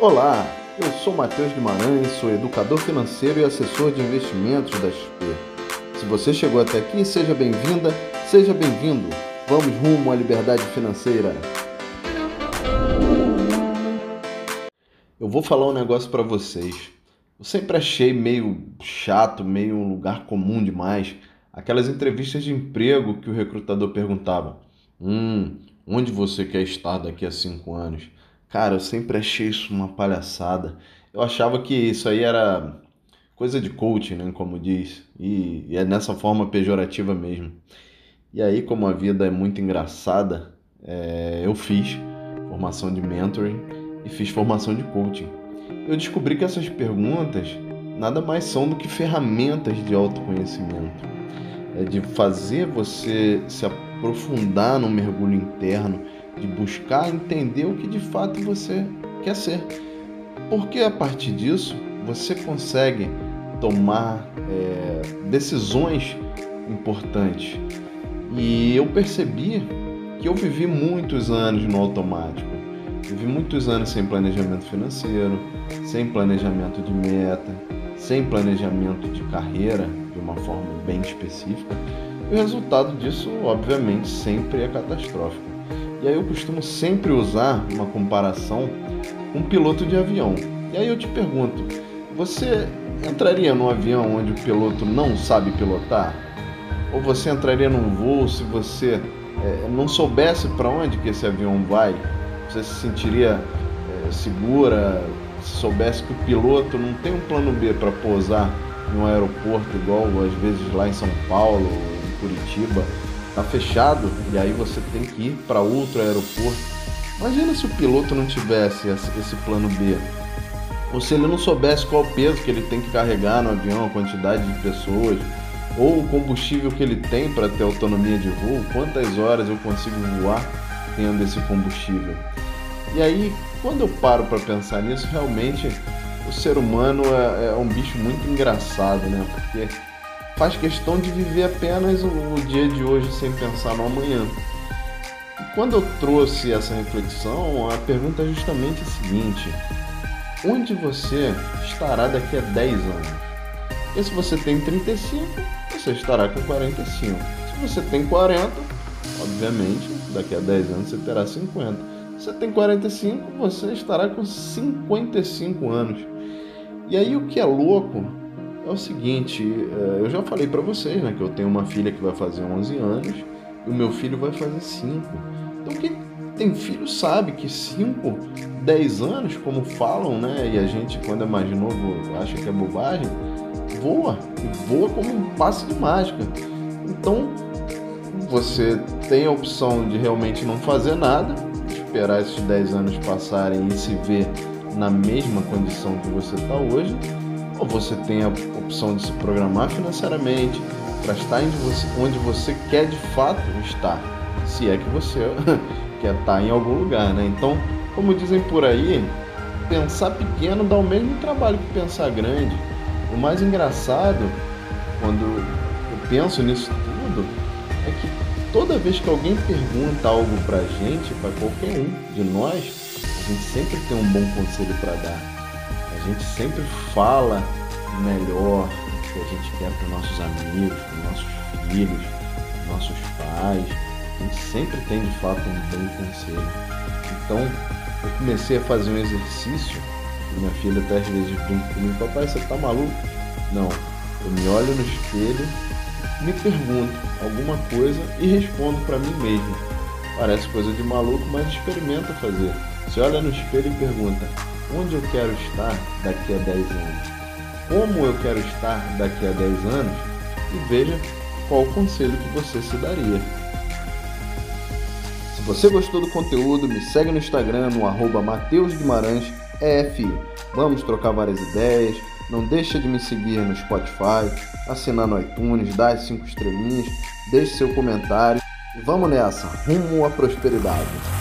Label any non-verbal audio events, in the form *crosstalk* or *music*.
Olá, eu sou Matheus Guimarães, sou educador financeiro e assessor de investimentos da XP. Se você chegou até aqui, seja bem-vinda, seja bem-vindo. Vamos rumo à liberdade financeira. Eu vou falar um negócio para vocês. Eu sempre achei meio chato, meio um lugar comum demais, aquelas entrevistas de emprego que o recrutador perguntava: Hum, onde você quer estar daqui a cinco anos? Cara, eu sempre achei isso uma palhaçada. Eu achava que isso aí era coisa de coaching, né, como diz, e, e é nessa forma pejorativa mesmo. E aí, como a vida é muito engraçada, é, eu fiz formação de mentoring e fiz formação de coaching. Eu descobri que essas perguntas nada mais são do que ferramentas de autoconhecimento. É de fazer você se aprofundar no mergulho interno de buscar entender o que de fato você quer ser. Porque a partir disso você consegue tomar é, decisões importantes. E eu percebi que eu vivi muitos anos no automático. Vivi muitos anos sem planejamento financeiro, sem planejamento de meta, sem planejamento de carreira de uma forma bem específica. E o resultado disso, obviamente, sempre é catastrófico. E aí eu costumo sempre usar uma comparação com um piloto de avião. E aí eu te pergunto, você entraria num avião onde o piloto não sabe pilotar? Ou você entraria num voo se você é, não soubesse para onde que esse avião vai? Você se sentiria é, segura se soubesse que o piloto não tem um plano B para pousar em um aeroporto igual às vezes lá em São Paulo, em Curitiba, tá fechado e aí você tem que ir para outro aeroporto. Imagina se o piloto não tivesse esse plano B. Ou se ele não soubesse qual peso que ele tem que carregar no avião, a quantidade de pessoas, ou o combustível que ele tem para ter autonomia de voo, quantas horas eu consigo voar tendo esse combustível. E aí, quando eu paro para pensar nisso, realmente o ser humano é, é um bicho muito engraçado, né? Porque faz questão de viver apenas o, dia de hoje sem pensar no amanhã. E quando eu trouxe essa reflexão, a pergunta é justamente a seguinte: onde você estará daqui a 10 anos? E se você tem 35, você estará com 45. Se você tem 40, obviamente, daqui a 10 anos você terá 50. Se você tem 45, você estará com 55 anos. E aí o que é louco é o seguinte, é, eu já falei para vocês, né, que eu tenho uma filha que vai fazer 11 anos e o meu filho vai fazer 5. Então quem tem filho sabe que 5, 10 anos, como falam, né, e a gente quando é mais novo acha que é bobagem, voa, voa como um passe de mágica. Então você tem a opção de realmente não fazer nada, esperar esses 10 anos passarem e se ver na mesma condição que você está hoje, ou você tem a opção de se programar financeiramente para estar onde você, quer de fato estar, se é que você *laughs* quer estar em algum lugar, né? Então, como dizem por aí, pensar pequeno dá o mesmo trabalho que pensar grande. O mais engraçado, quando eu penso nisso tudo, é que toda vez que alguém pergunta algo pra gente, para qualquer um de nós, a gente sempre tem um bom conselho para dar a gente sempre fala melhor o que a gente quer para nossos amigos, para nossos filhos, nossos pais. A gente sempre tem de fato um bom conselho. Então eu comecei a fazer um exercício minha filha até às vezes brinca comigo, papai, você tá maluco? Não, eu me olho no espelho, me pergunto alguma coisa e respondo para mim mesmo. Parece coisa de maluco, mas experimenta fazer. Você olha no espelho e pergunta: onde eu quero estar daqui a 10 anos, como eu quero estar daqui a 10 anos e veja qual o conselho que você se daria. Se você gostou do conteúdo, me segue no Instagram no arroba Mateus Guimarães. Vamos trocar várias ideias. Não deixa de me seguir no Spotify, assinar no iTunes, dar as 5 estrelinhas, deixe seu comentário e vamos nessa, rumo à prosperidade.